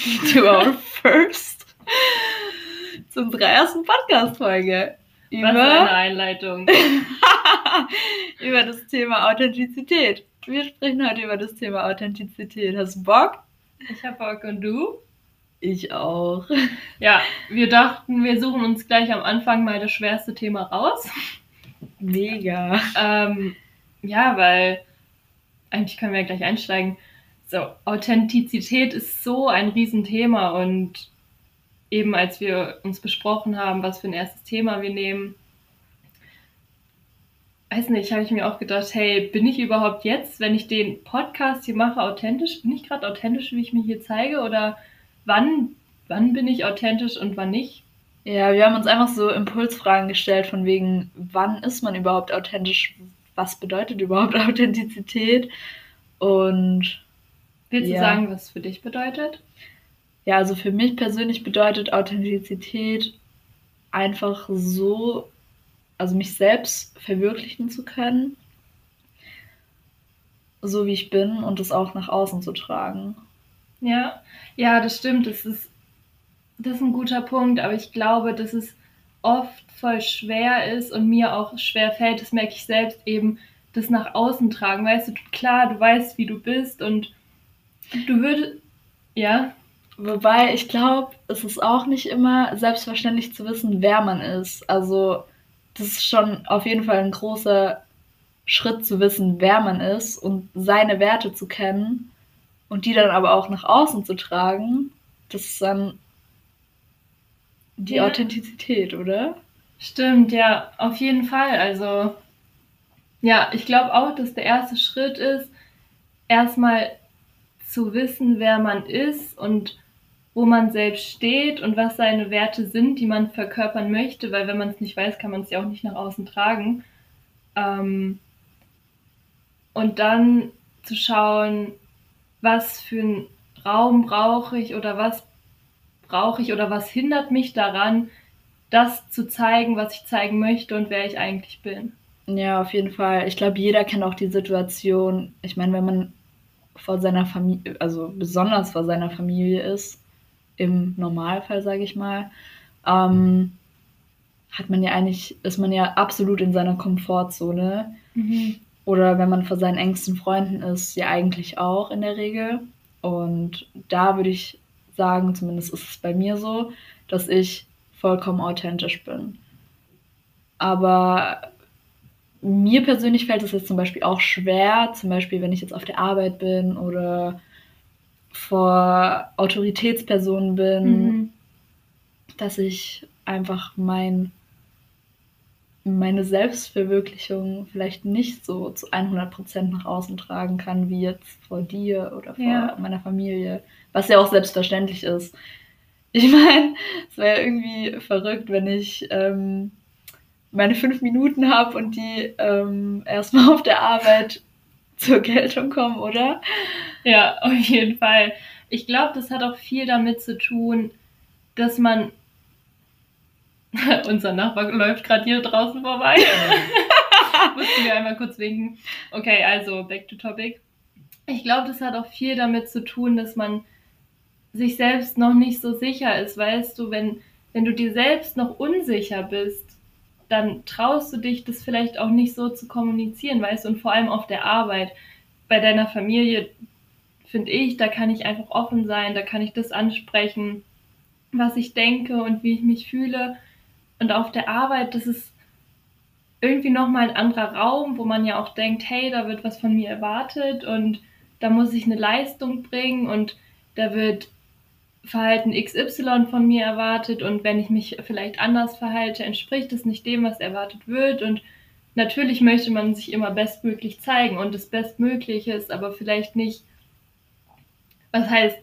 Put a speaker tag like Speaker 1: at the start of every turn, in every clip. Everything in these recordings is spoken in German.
Speaker 1: to our first, unserer ersten Podcast-Folge.
Speaker 2: Was eine Einleitung.
Speaker 1: über das Thema Authentizität. Wir sprechen heute über das Thema Authentizität. Hast du Bock?
Speaker 2: Ich hab Bock und du?
Speaker 1: Ich auch.
Speaker 2: Ja, wir dachten, wir suchen uns gleich am Anfang mal das schwerste Thema raus.
Speaker 1: Mega.
Speaker 2: Ähm, ja, weil eigentlich können wir ja gleich einsteigen. So, Authentizität ist so ein Riesenthema und eben als wir uns besprochen haben, was für ein erstes Thema wir nehmen, weiß nicht, habe ich mir auch gedacht, hey, bin ich überhaupt jetzt, wenn ich den Podcast hier mache, authentisch? Bin ich gerade authentisch, wie ich mich hier zeige? Oder wann, wann bin ich authentisch und wann nicht?
Speaker 1: Ja, wir haben uns einfach so Impulsfragen gestellt, von wegen, wann ist man überhaupt authentisch? Was bedeutet überhaupt Authentizität? Und.
Speaker 2: Willst
Speaker 1: ja.
Speaker 2: du sagen, was es für dich bedeutet?
Speaker 1: Ja, also für mich persönlich bedeutet Authentizität einfach so, also mich selbst verwirklichen zu können, so wie ich bin und das auch nach außen zu tragen.
Speaker 2: Ja, ja, das stimmt. Das ist, das ist ein guter Punkt, aber ich glaube, dass es oft voll schwer ist und mir auch schwer fällt, das merke ich selbst eben, das nach außen tragen. Weißt du, klar, du weißt, wie du bist und du würdest, ja.
Speaker 1: Wobei ich glaube, es ist auch nicht immer selbstverständlich zu wissen, wer man ist. Also das ist schon auf jeden Fall ein großer Schritt zu wissen, wer man ist und seine Werte zu kennen und die dann aber auch nach außen zu tragen. Das ist dann die
Speaker 2: Ja.
Speaker 1: Authentizität, oder?
Speaker 2: Stimmt, ja, auf jeden Fall. Also, ja, ich glaube auch, dass der erste Schritt ist, erstmal zu wissen, wer man ist und wo man selbst steht und was seine Werte sind, die man verkörpern möchte, weil wenn man es nicht weiß, kann man es ja auch nicht nach außen tragen. Ähm, und dann zu schauen, was für einen Raum brauche ich oder was brauche ich oder was hindert mich daran, das zu zeigen, was ich zeigen möchte und wer ich eigentlich bin.
Speaker 1: Ja, auf jeden Fall. Ich glaube, jeder kennt auch die Situation. Ich meine, wenn man vor seiner Familie, also besonders vor seiner Familie ist, im Normalfall, sage ich mal, ähm, hat man ja eigentlich, ist man ja absolut in seiner Komfortzone. Oder wenn man vor seinen engsten Freunden ist, ja eigentlich auch in der Regel. Und da würde ich sagen, zumindest ist es bei mir so, dass ich vollkommen authentisch bin. Aber mir persönlich fällt es jetzt zum Beispiel auch schwer, zum Beispiel wenn ich jetzt auf der Arbeit bin oder vor Autoritätspersonen bin,
Speaker 2: Mhm.
Speaker 1: dass ich einfach mein, meine Selbstverwirklichung vielleicht nicht so zu 100% nach außen tragen kann, wie jetzt vor dir oder vor
Speaker 2: Ja.
Speaker 1: meiner Familie, was ja auch selbstverständlich ist. Ich meine, es wäre irgendwie verrückt, wenn ich ähm, meine fünf Minuten habe und die ähm, erstmal auf der Arbeit zur Geltung kommen, oder?
Speaker 2: Ja, auf jeden Fall. Ich glaube, das hat auch viel damit zu tun, dass man. Unser Nachbar läuft gerade hier draußen vorbei. Mussten wir einmal kurz winken. Okay, also back to topic. Ich glaube, das hat auch viel damit zu tun, dass man sich selbst noch nicht so sicher ist. Weißt du, wenn, wenn du dir selbst noch unsicher bist, dann traust du dich, das vielleicht auch nicht so zu kommunizieren, weißt du, und vor allem auf der Arbeit. Bei deiner Familie, finde ich, da kann ich einfach offen sein, da kann ich das ansprechen, was ich denke und wie ich mich fühle. Und auf der Arbeit, das ist irgendwie nochmal ein anderer Raum, wo man ja auch denkt, hey, da wird was von mir erwartet und da muss ich eine Leistung bringen und da wird Verhalten XY von mir erwartet und wenn ich mich vielleicht anders verhalte, entspricht es nicht dem, was erwartet wird und natürlich möchte man sich immer bestmöglich zeigen und das Bestmögliche ist aber vielleicht nicht, was heißt,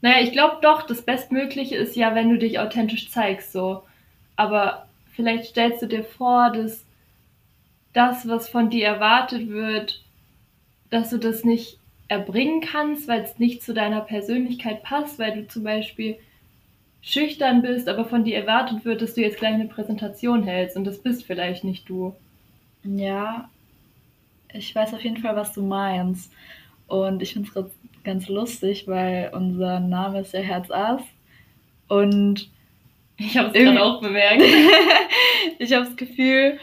Speaker 2: naja, ich glaube doch, das Bestmögliche ist ja, wenn du dich authentisch zeigst, so. Aber vielleicht stellst du dir vor, dass das, was von dir erwartet wird, dass du das nicht erbringen kannst, weil es nicht zu deiner Persönlichkeit passt, weil du zum Beispiel schüchtern bist, aber von dir erwartet wird, dass du jetzt gleich eine Präsentation hältst und das bist vielleicht nicht du.
Speaker 1: Ja, ich weiß auf jeden Fall, was du meinst. Und ich finde es ganz lustig, weil unser Name ist ja Herz Ass. Und
Speaker 2: ich habe es gerade auch bemerkt.
Speaker 1: ich habe das Gefühl,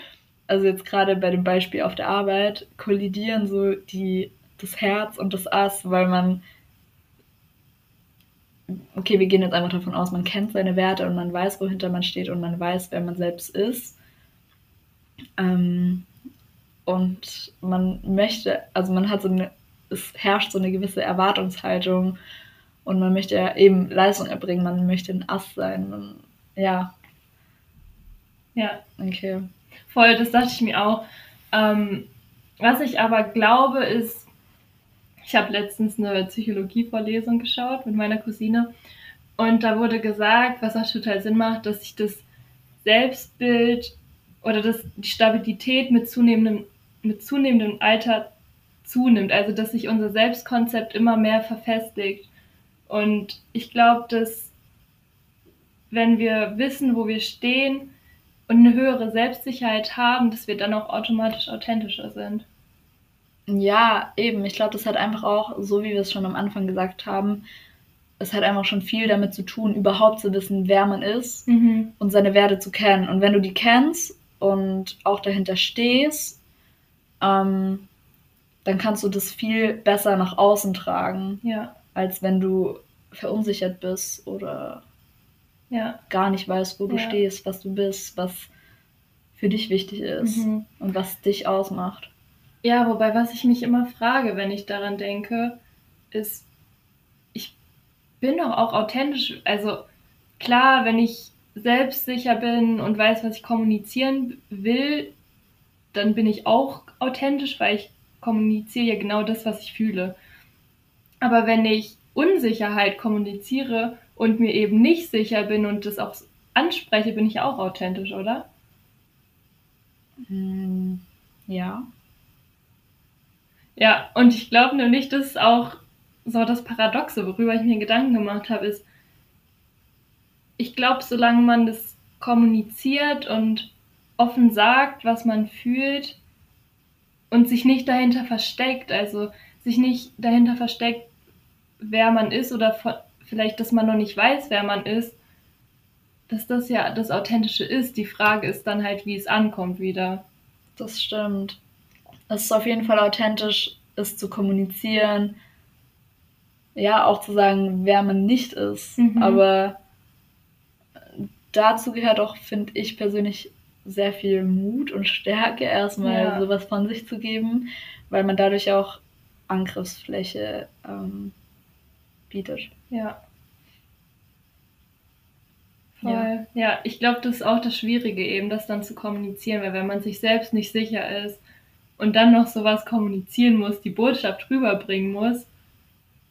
Speaker 1: also jetzt gerade bei dem Beispiel auf der Arbeit, kollidieren so die, das Herz und das Ass, weil man okay, wir gehen jetzt einfach davon aus, man kennt seine Werte und man weiß, wohinter man steht und man weiß, wer man selbst ist. Ähm, und man möchte, also man hat so eine, es herrscht so eine gewisse Erwartungshaltung und man möchte ja eben Leistung erbringen, man möchte ein Ass sein. Und, ja.
Speaker 2: Ja.
Speaker 1: Okay.
Speaker 2: Voll, das dachte ich mir auch. Ähm, was ich aber glaube, ist, ich habe letztens eine Psychologievorlesung geschaut mit meiner Cousine und da wurde gesagt, was auch total Sinn macht, dass sich das Selbstbild oder dass die Stabilität mit zunehmendem, mit zunehmendem Alter zunimmt. Also dass sich unser Selbstkonzept immer mehr verfestigt. Und ich glaube, dass wenn wir wissen, wo wir stehen und eine höhere Selbstsicherheit haben, dass wir dann auch automatisch authentischer sind.
Speaker 1: Ja, eben. Ich glaube, das hat einfach auch, so wie wir es schon am Anfang gesagt haben, es hat einfach schon viel damit zu tun, überhaupt zu wissen, wer man ist mhm. und seine Werte zu kennen. Und wenn du die kennst und auch dahinter stehst, ähm, dann kannst du das viel besser nach außen tragen,
Speaker 2: ja.
Speaker 1: als wenn du verunsichert bist oder
Speaker 2: ja.
Speaker 1: gar nicht weißt, wo du ja. stehst, was du bist, was für dich wichtig ist mhm. und was dich ausmacht.
Speaker 2: Ja, wobei, was ich mich immer frage, wenn ich daran denke, ist, ich bin doch auch authentisch. Also klar, wenn ich selbstsicher bin und weiß, was ich kommunizieren will, dann bin ich auch authentisch, weil ich kommuniziere ja genau das, was ich fühle. Aber wenn ich Unsicherheit kommuniziere und mir eben nicht sicher bin und das auch anspreche, bin ich auch authentisch, oder?
Speaker 1: Hm, ja.
Speaker 2: Ja, und ich glaube nämlich, das ist auch so das Paradoxe, worüber ich mir Gedanken gemacht habe, ist, ich glaube, solange man das kommuniziert und offen sagt, was man fühlt und sich nicht dahinter versteckt, also sich nicht dahinter versteckt, wer man ist oder vielleicht, dass man noch nicht weiß, wer man ist, dass das ja das Authentische ist. Die Frage ist dann halt, wie es ankommt wieder.
Speaker 1: Das stimmt es ist auf jeden Fall authentisch, es zu kommunizieren. Ja, auch zu sagen, wer man nicht ist. Mhm. Aber dazu gehört auch, finde ich persönlich, sehr viel Mut und Stärke, erstmal ja. sowas von sich zu geben, weil man dadurch auch Angriffsfläche ähm, bietet.
Speaker 2: Ja. Voll. Ja, ja ich glaube, das ist auch das Schwierige, eben das dann zu kommunizieren, weil wenn man sich selbst nicht sicher ist, und dann noch sowas kommunizieren muss, die Botschaft rüberbringen muss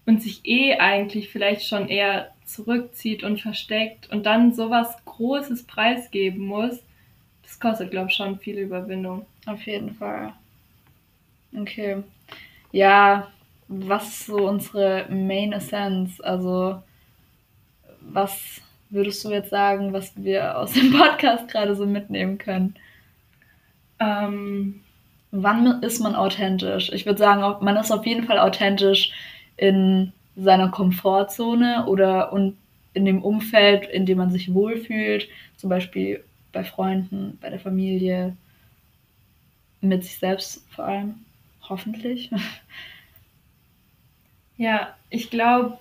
Speaker 2: und sich eh eigentlich vielleicht schon eher zurückzieht und versteckt und dann sowas Großes preisgeben muss, das kostet, glaube ich, schon viel Überwindung.
Speaker 1: Auf jeden Fall. Okay. Ja, was ist so unsere Main Essence? Also, was würdest du jetzt sagen, was wir aus dem Podcast gerade so mitnehmen können?
Speaker 2: Ähm,
Speaker 1: wann ist man authentisch? Ich würde sagen, man ist auf jeden Fall authentisch in seiner Komfortzone oder in dem Umfeld, in dem man sich wohlfühlt, zum Beispiel bei Freunden, bei der Familie, mit sich selbst vor allem, hoffentlich.
Speaker 2: Ja, ich glaube,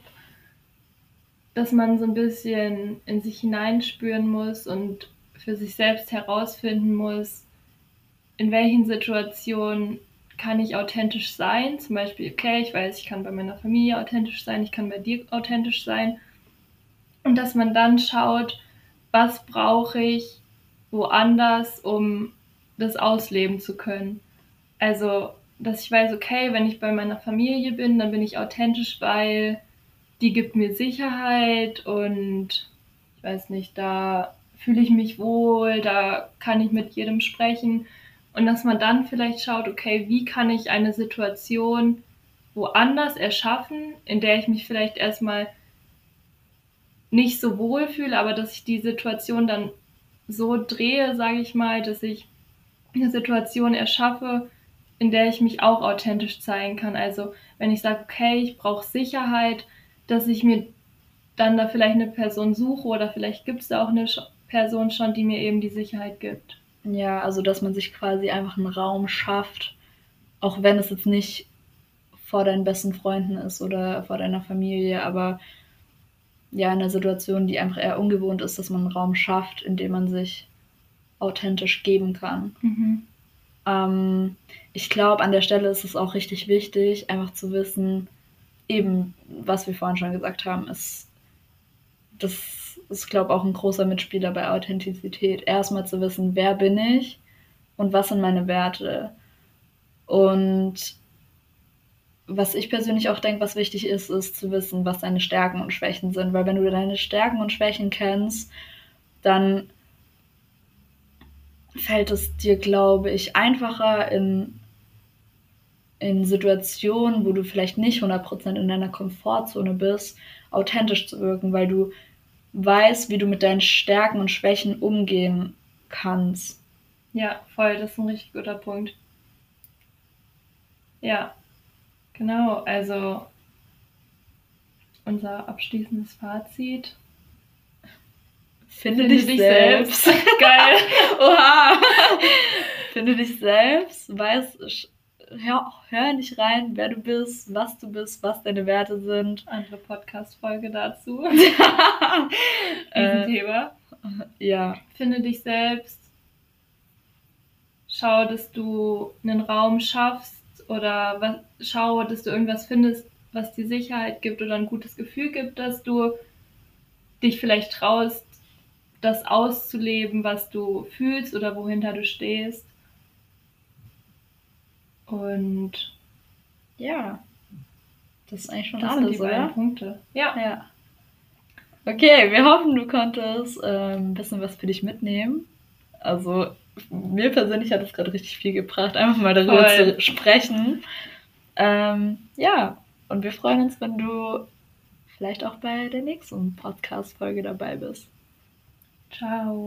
Speaker 2: dass man so ein bisschen in sich hineinspüren muss und für sich selbst herausfinden muss, in welchen Situationen kann ich authentisch sein. Zum Beispiel, okay, ich weiß, ich kann bei meiner Familie authentisch sein, ich kann bei dir authentisch sein. Und dass man dann schaut, was brauche ich woanders, um das ausleben zu können. Also, dass ich weiß, okay, wenn ich bei meiner Familie bin, dann bin ich authentisch, weil die gibt mir Sicherheit und ich weiß nicht, da fühle ich mich wohl, da kann ich mit jedem sprechen. Und dass man dann vielleicht schaut, okay, wie kann ich eine Situation woanders erschaffen, in der ich mich vielleicht erstmal nicht so wohl fühle, aber dass ich die Situation dann so drehe, sage ich mal, dass ich eine Situation erschaffe, in der ich mich auch authentisch zeigen kann. Also wenn ich sage, okay, ich brauche Sicherheit, dass ich mir dann da vielleicht eine Person suche oder vielleicht gibt es da auch eine Person schon, die mir eben die Sicherheit gibt.
Speaker 1: Ja, also dass man sich quasi einfach einen Raum schafft, auch wenn es jetzt nicht vor deinen besten Freunden ist oder vor deiner Familie, aber ja, in einer Situation, die einfach eher ungewohnt ist, dass man einen Raum schafft, in dem man sich authentisch geben kann. Mhm. Ähm, ich glaube, an der Stelle ist es auch richtig wichtig, einfach zu wissen, eben, was wir vorhin schon gesagt haben, ist, das ist, glaube ich, auch ein großer Mitspieler bei Authentizität. Erstmal zu wissen, wer bin ich und was sind meine Werte. Und was ich persönlich auch denke, was wichtig ist, ist zu wissen, was deine Stärken und Schwächen sind. Weil wenn du deine Stärken und Schwächen kennst, dann fällt es dir, glaube ich, einfacher in, in Situationen, wo du vielleicht nicht 100% in deiner Komfortzone bist, authentisch zu wirken, weil du weißt, wie du mit deinen Stärken und Schwächen umgehen kannst.
Speaker 2: Ja, voll, das ist ein richtig guter Punkt. Ja, genau, also unser abschließendes Fazit
Speaker 1: Finde, Finde dich, dich, selbst. selbst. Geil. Oha. Finde dich selbst. Weiß, hör, hör nicht rein, wer du bist, was du bist, was deine Werte sind.
Speaker 2: Andere Podcast-Folge dazu. Äh, Thema.
Speaker 1: Ja.
Speaker 2: Finde dich selbst. Schau, dass du einen Raum schaffst oder was, schau, dass du irgendwas findest, was dir Sicherheit gibt oder ein gutes Gefühl gibt, dass du dich vielleicht traust, das auszuleben, was du fühlst oder wohinter du stehst. Und
Speaker 1: ja, das ist eigentlich schon das alles, oder?
Speaker 2: Punkte.
Speaker 1: Ja. ja. Okay, wir hoffen, du konntest äh, ein bisschen was für dich mitnehmen. Also mir persönlich hat es gerade richtig viel gebracht, einfach mal darüber Voll. zu sprechen. Ähm, ja, und wir freuen uns, wenn du vielleicht auch bei der nächsten Podcast-Folge dabei bist.
Speaker 2: Ciao.